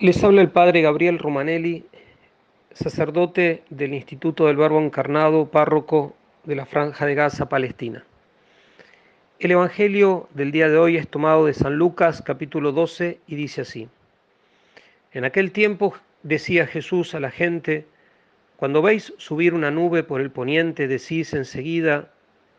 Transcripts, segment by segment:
Les habla el padre Gabriel Romanelli, sacerdote del Instituto del Verbo Encarnado, párroco de la Franja de Gaza, Palestina. El Evangelio del día de hoy es tomado de San Lucas capítulo 12 y dice así. En aquel tiempo decía Jesús a la gente, cuando veis subir una nube por el poniente, decís enseguida,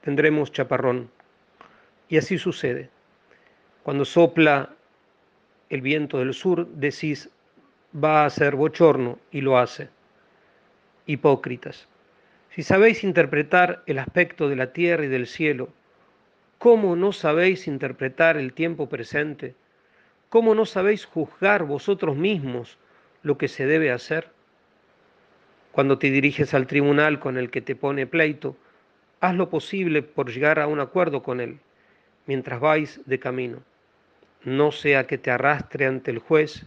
tendremos chaparrón. Y así sucede. Cuando sopla el viento del sur, decís, va a ser bochorno y lo hace. Hipócritas, si sabéis interpretar el aspecto de la tierra y del cielo, ¿cómo no sabéis interpretar el tiempo presente? ¿Cómo no sabéis juzgar vosotros mismos lo que se debe hacer? Cuando te diriges al tribunal con el que te pone pleito, haz lo posible por llegar a un acuerdo con él mientras vais de camino no sea que te arrastre ante el juez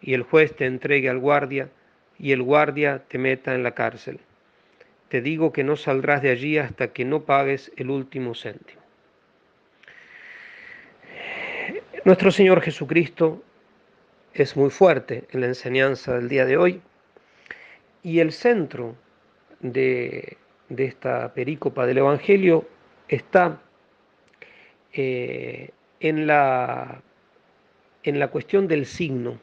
y el juez te entregue al guardia y el guardia te meta en la cárcel. Te digo que no saldrás de allí hasta que no pagues el último céntimo. Nuestro Señor Jesucristo es muy fuerte en la enseñanza del día de hoy y el centro de, esta perícopa del Evangelio está eh, en la, en la cuestión del signo.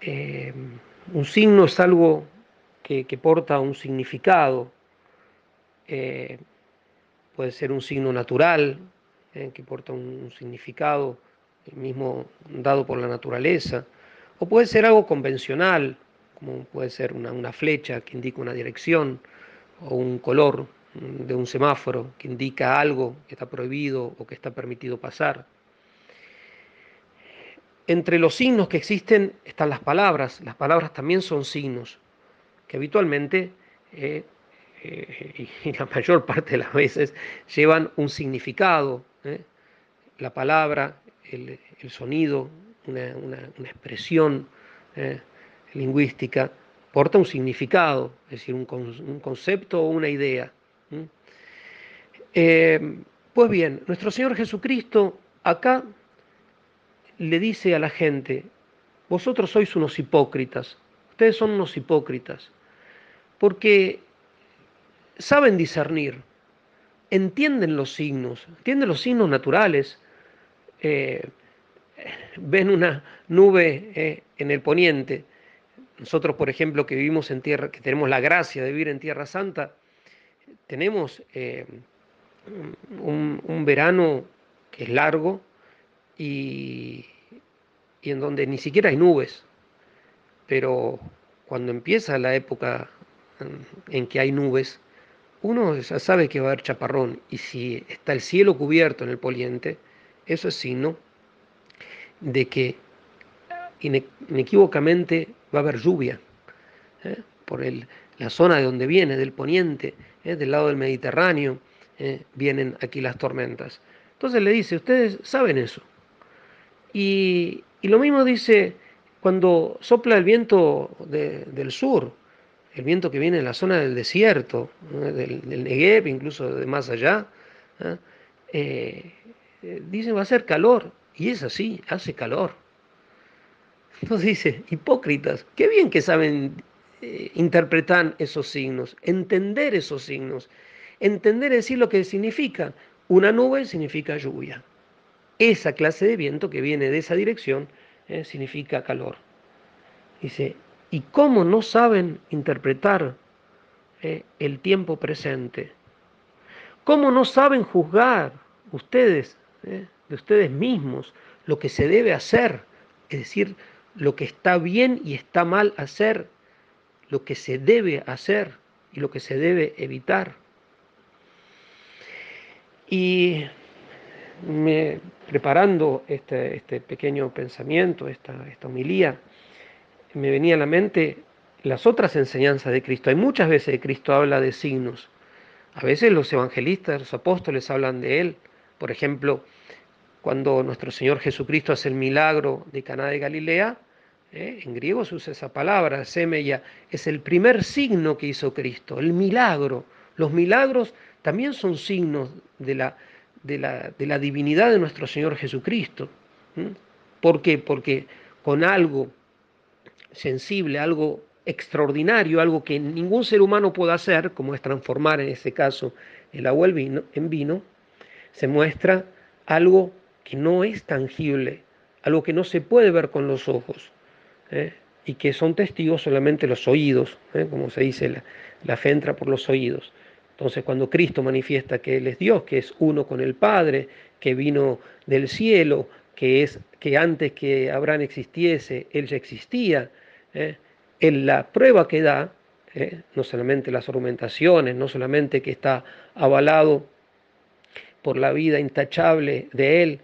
Eh, un signo es algo que, porta un significado, eh, puede ser un signo natural, eh, que porta un, significado mismo dado por la naturaleza, o puede ser algo convencional, como puede ser una flecha que indica una dirección, o un color, de un semáforo que indica algo que está prohibido o que está permitido pasar. Entre los signos que existen están las palabras. Las palabras también son signos que habitualmente eh, eh, y la mayor parte de las veces llevan un significado. ¿eh? La palabra, el, sonido, una, expresión lingüística porta un significado, es decir, un, un concepto o una idea. Pues bien, nuestro Señor Jesucristo acá le dice a la gente, vosotros sois unos hipócritas, ustedes son unos hipócritas, porque saben discernir, entienden los signos, entienden los signos naturales, eh, ven una nube eh, en el poniente. Nosotros, por ejemplo, que vivimos en tierra, que tenemos la gracia de vivir en Tierra Santa, tenemos eh, un, verano que es largo y, en donde ni siquiera hay nubes, pero cuando empieza la época en que hay nubes, uno ya sabe que va a haber chaparrón y si está el cielo cubierto en el poliente, eso es signo de que inequívocamente va a haber lluvia ¿eh? por la zona de donde viene, del poniente, ¿eh? del lado del Mediterráneo, ¿eh? vienen aquí las tormentas. Entonces le dice, ustedes saben eso. Y, lo mismo dice cuando sopla el viento del sur, el viento que viene de la zona del desierto, del, Negev, incluso de más allá, ¿eh? dice va a ser calor, y es así, hace calor. Entonces dice, hipócritas, qué bien que saben eh, interpretar esos signos, entender esos signos, entender decir lo que significa. Una nube significa lluvia. Esa clase de viento que viene de esa dirección eh, significa calor. Dice, ¿y cómo no saben interpretar eh, el tiempo presente? ¿Cómo no saben juzgar ustedes, de ustedes mismos, lo que se debe hacer? Es decir, lo que está bien y está mal hacer lo que se debe hacer y lo que se debe evitar. Y me, preparando este, este, pequeño pensamiento, esta, esta homilía, me venía a la mente las otras enseñanzas de Cristo. Hay muchas veces que Cristo habla de signos. A veces los evangelistas, los apóstoles hablan de Él. Por ejemplo, cuando nuestro Señor Jesucristo hace el milagro de Caná de Galilea, ¿eh? En griego se usa esa palabra, semeya, es el primer signo que hizo Cristo, el milagro. Los milagros también son signos de la, de la, divinidad de nuestro Señor Jesucristo. ¿por qué? Porque con algo sensible, algo extraordinario, algo que ningún ser humano puede hacer, como es transformar en ese caso el agua en vino, se muestra algo que no es tangible, algo que no se puede ver con los ojos ¿eh? y que son testigos solamente los oídos, ¿eh? como se dice, la, la fe entra por los oídos. Entonces cuando Cristo manifiesta que Él es Dios, que es uno con el Padre, que vino del cielo, que es que antes que Abraham existiese, Él ya existía, ¿eh? en la prueba que da, ¿eh? no solamente las argumentaciones, no solamente que está avalado por la vida intachable de Él,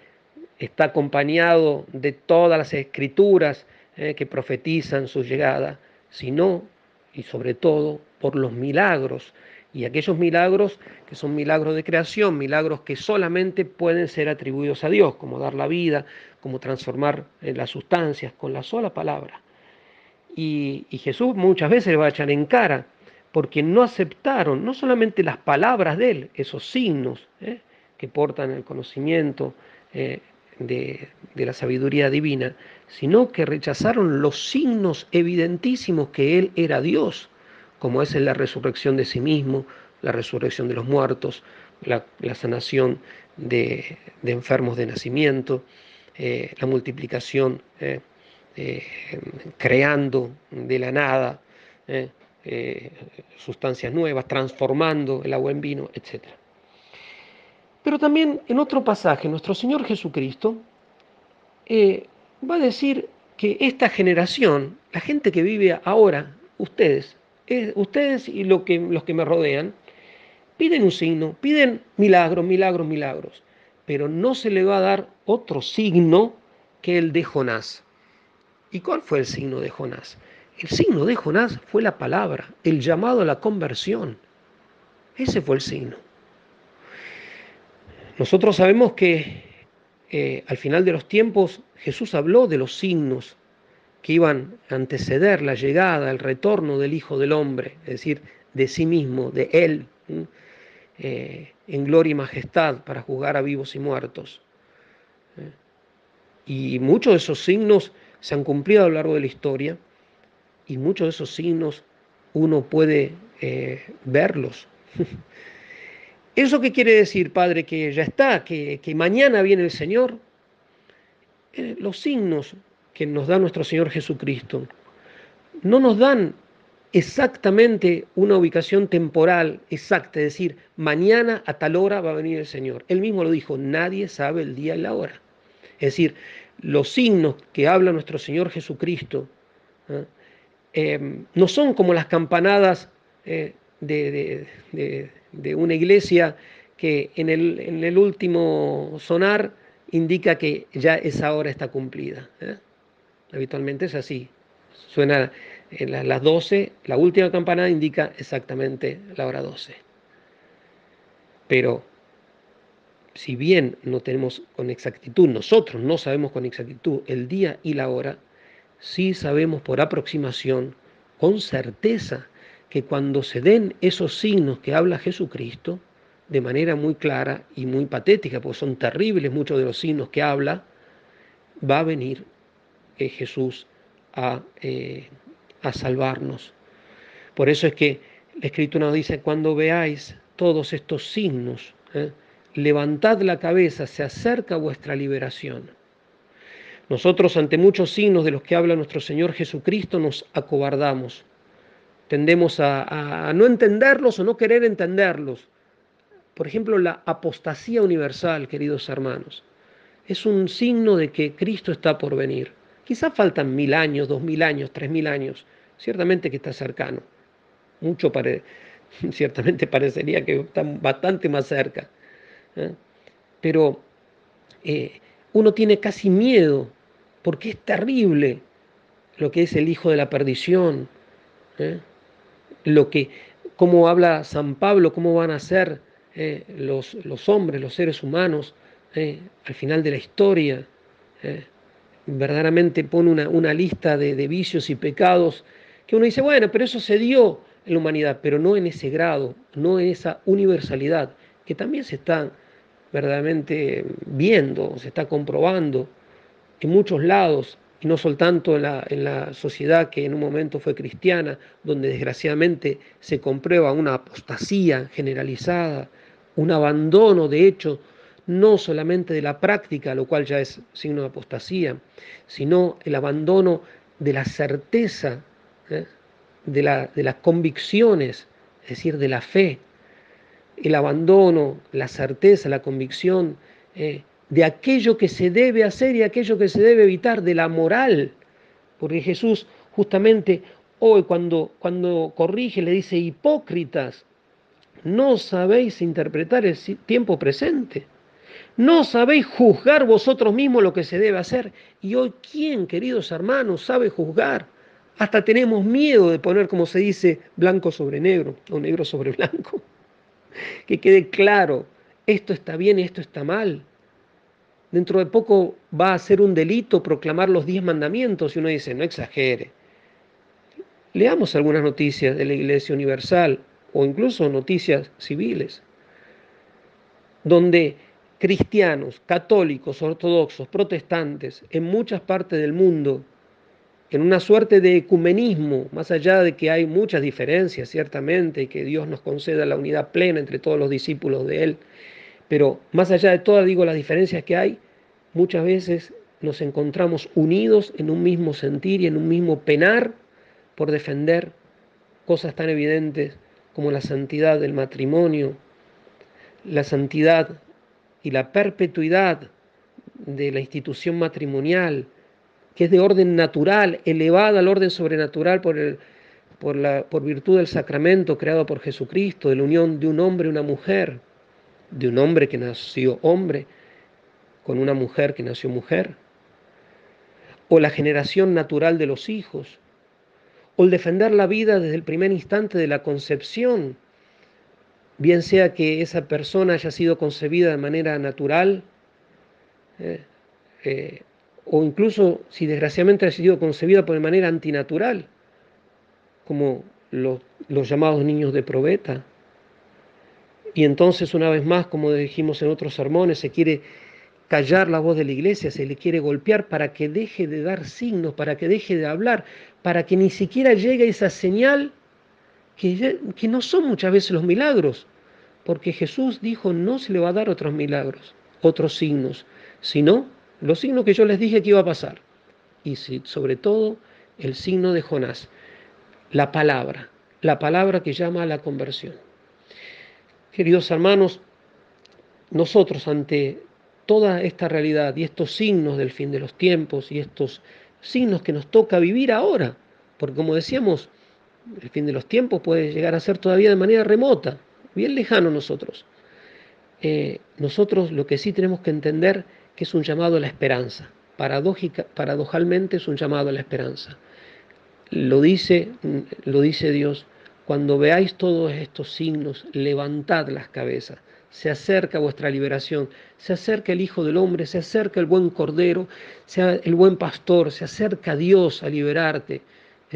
está acompañado de todas las escrituras ¿eh? que profetizan su llegada, sino y sobre todo por los milagros y aquellos milagros que son milagros de creación, milagros que solamente pueden ser atribuidos a Dios, como dar la vida, como transformar las sustancias con la sola palabra. Y, Jesús muchas veces le va a echar en cara, porque no aceptaron no solamente las palabras de Él, esos signos ¿eh? que portan el conocimiento eh, de, de la sabiduría divina, sino que rechazaron los signos evidentísimos que Él era Dios, como es la resurrección de sí mismo, la resurrección de los muertos, la, sanación de, enfermos de nacimiento, eh, la multiplicación eh, creando de la nada eh, eh, sustancias nuevas, transformando el agua en vino, etc. Pero también en otro pasaje, nuestro Señor Jesucristo va a decir que esta generación, la gente que vive ahora, ustedes, ustedes y los que me rodean, piden un signo, piden milagros, milagros, milagros, pero no se le va a dar otro signo que el de Jonás. ¿Y cuál fue el signo de Jonás? El signo de Jonás fue la palabra, el llamado a la conversión. Ese fue el signo. Nosotros sabemos que eh, al final de los tiempos Jesús habló de los signos que iban a anteceder la llegada, el retorno del Hijo del Hombre, es decir, de sí mismo, de Él, eh, en gloria y majestad para juzgar a vivos y muertos. ¿eh? Y muchos de esos signos se han cumplido a lo largo de la historia y muchos de esos signos uno puede eh, verlos. ¿Eso qué quiere decir, Padre? Que ya está, que, mañana viene el Señor. Los signos que nos da nuestro Señor Jesucristo no nos dan exactamente una ubicación temporal exacta, es decir, mañana a tal hora va a venir el Señor. Él mismo lo dijo, nadie sabe el día y la hora. Es decir, los signos que habla nuestro Señor Jesucristo ¿eh? Eh, no son como las campanadas eh, de, una iglesia que en el, en el, último sonar indica que ya esa hora está cumplida. Habitualmente es así. Suena en las 12, la última campanada indica exactamente la hora 12. Pero si bien no tenemos con exactitud, nosotros no sabemos con exactitud el día y la hora, sí sabemos por aproximación, con certeza, que cuando se den esos signos que habla Jesucristo, de manera muy clara y muy patética, porque son terribles muchos de los signos que habla, va a venir eh, Jesús a, eh, a salvarnos. Por eso es que la Escritura nos dice, cuando veáis todos estos signos, ¿eh? levantad la cabeza, se acerca vuestra liberación. Nosotros ante muchos signos de los que habla nuestro Señor Jesucristo nos acobardamos. Tendemos a, no entenderlos o no querer entenderlos. Por ejemplo, la apostasía universal, queridos hermanos, es un signo de que Cristo está por venir. Quizás faltan mil años, dos mil años, tres mil años. Ciertamente que está cercano. Mucho ciertamente parecería que está bastante más cerca. ¿eh? Pero eh, uno tiene casi miedo porque es terrible lo que es el hijo de la perdición, ¿eh? lo que, cómo habla San Pablo, cómo van a ser los, los, hombres, los seres humanos al final de la historia. Verdaderamente pone una, una lista de, de vicios y pecados que uno dice, bueno, pero eso se dio en la humanidad, pero no en ese grado, no en esa universalidad, que también se está verdaderamente viendo, se está comprobando en muchos lados y no solo tanto en la, en la, sociedad que en un momento fue cristiana, donde desgraciadamente se comprueba una apostasía generalizada, un abandono de hecho no solamente de la práctica, lo cual ya es signo de apostasía, sino el abandono de la certeza, ¿eh? de, la, de las convicciones, es decir, de la fe, el abandono, la certeza, la convicción eh, de aquello que se debe hacer y aquello que se debe evitar, de la moral. Porque Jesús justamente hoy cuando, cuando corrige le dice, hipócritas, no sabéis interpretar el tiempo presente. No sabéis juzgar vosotros mismos lo que se debe hacer. Y hoy, ¿quién, queridos hermanos, sabe juzgar? Hasta tenemos miedo de poner, como se dice, blanco sobre negro o negro sobre blanco. Que quede claro, esto está bien esto está mal. Dentro de poco va a ser un delito proclamar los diez mandamientos y uno dice, no exagere. Leamos algunas noticias de la Iglesia Universal o incluso noticias civiles, donde cristianos, católicos, ortodoxos, protestantes, en muchas partes del mundo, en una suerte de ecumenismo, más allá de que hay muchas diferencias, ciertamente, y que Dios nos conceda la unidad plena entre todos los discípulos de Él, pero más allá de todas, digo, las diferencias que hay, muchas veces nos encontramos unidos en un mismo sentir y en un mismo penar por defender cosas tan evidentes como la santidad del matrimonio, la santidad y la perpetuidad de la institución matrimonial, que es de orden natural, elevada al orden sobrenatural por, el, por, la, por virtud del sacramento creado por Jesucristo, de la unión de un hombre y una mujer, de un hombre que nació hombre con una mujer que nació mujer, o la generación natural de los hijos, o el defender la vida desde el primer instante de la concepción, bien sea que esa persona haya sido concebida de manera natural, eh, eh, o incluso si desgraciadamente haya sido concebida por manera antinatural, como los llamados niños de probeta. Y entonces, una vez más, como dijimos en otros sermones, se quiere callar la voz de la iglesia, se le quiere golpear para que deje de dar signos, para que deje de hablar, para que ni siquiera llegue esa señal que, no son muchas veces los milagros, porque Jesús dijo no se le va a dar otros milagros, otros signos, sino los signos que yo les dije que iba a pasar. Y sobre todo el signo de Jonás, la palabra, la palabra que llama a la conversión. Queridos hermanos, nosotros ante toda esta realidad y estos signos del fin de los tiempos y estos signos que nos toca vivir ahora, porque como decíamos, el fin de los tiempos puede llegar a ser todavía de manera remota, bien lejano nosotros. Eh, nosotros lo que sí tenemos que entender que es un llamado a la esperanza. Paradójica, paradojalmente es un llamado a la esperanza. Lo dice, lo dice Dios, cuando veáis todos estos signos, levantad las cabezas. Se acerca vuestra liberación, se acerca el Hijo del Hombre, se acerca el buen Cordero, sea el buen pastor, se acerca Dios a liberarte.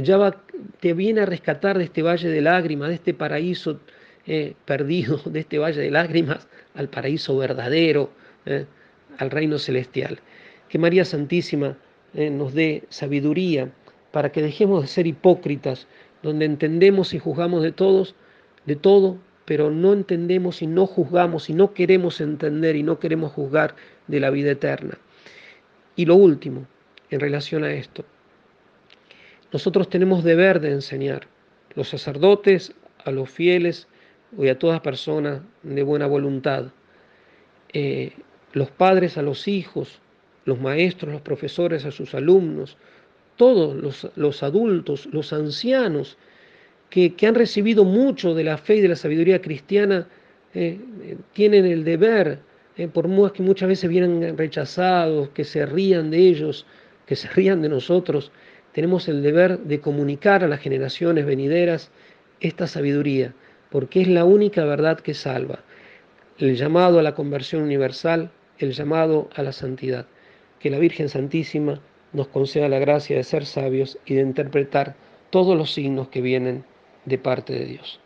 Ya va, te viene a rescatar de este valle de lágrimas, de este paraíso eh, perdido, de este valle de lágrimas, al paraíso verdadero, eh, al reino celestial. Que María Santísima eh, nos dé sabiduría para que dejemos de ser hipócritas, donde entendemos y juzgamos de todos, de todo, pero no entendemos y no juzgamos y no queremos entender y no queremos juzgar de la vida eterna. Y lo último, en relación a esto, nosotros tenemos deber de enseñar, los sacerdotes, a los fieles y a todas personas de buena voluntad, eh, los padres a los hijos, los maestros, los profesores a sus alumnos, todos los, adultos, los ancianos, que, han recibido mucho de la fe y de la sabiduría cristiana, eh, tienen el deber, eh, por más que muchas veces vienen rechazados, que se rían de ellos, que se rían de nosotros, tenemos el deber de comunicar a las generaciones venideras esta sabiduría, porque es la única verdad que salva. El llamado a la conversión universal el llamado a la santidad. Que la Virgen Santísima nos conceda la gracia de ser sabios y de interpretar todos los signos que vienen de parte de Dios.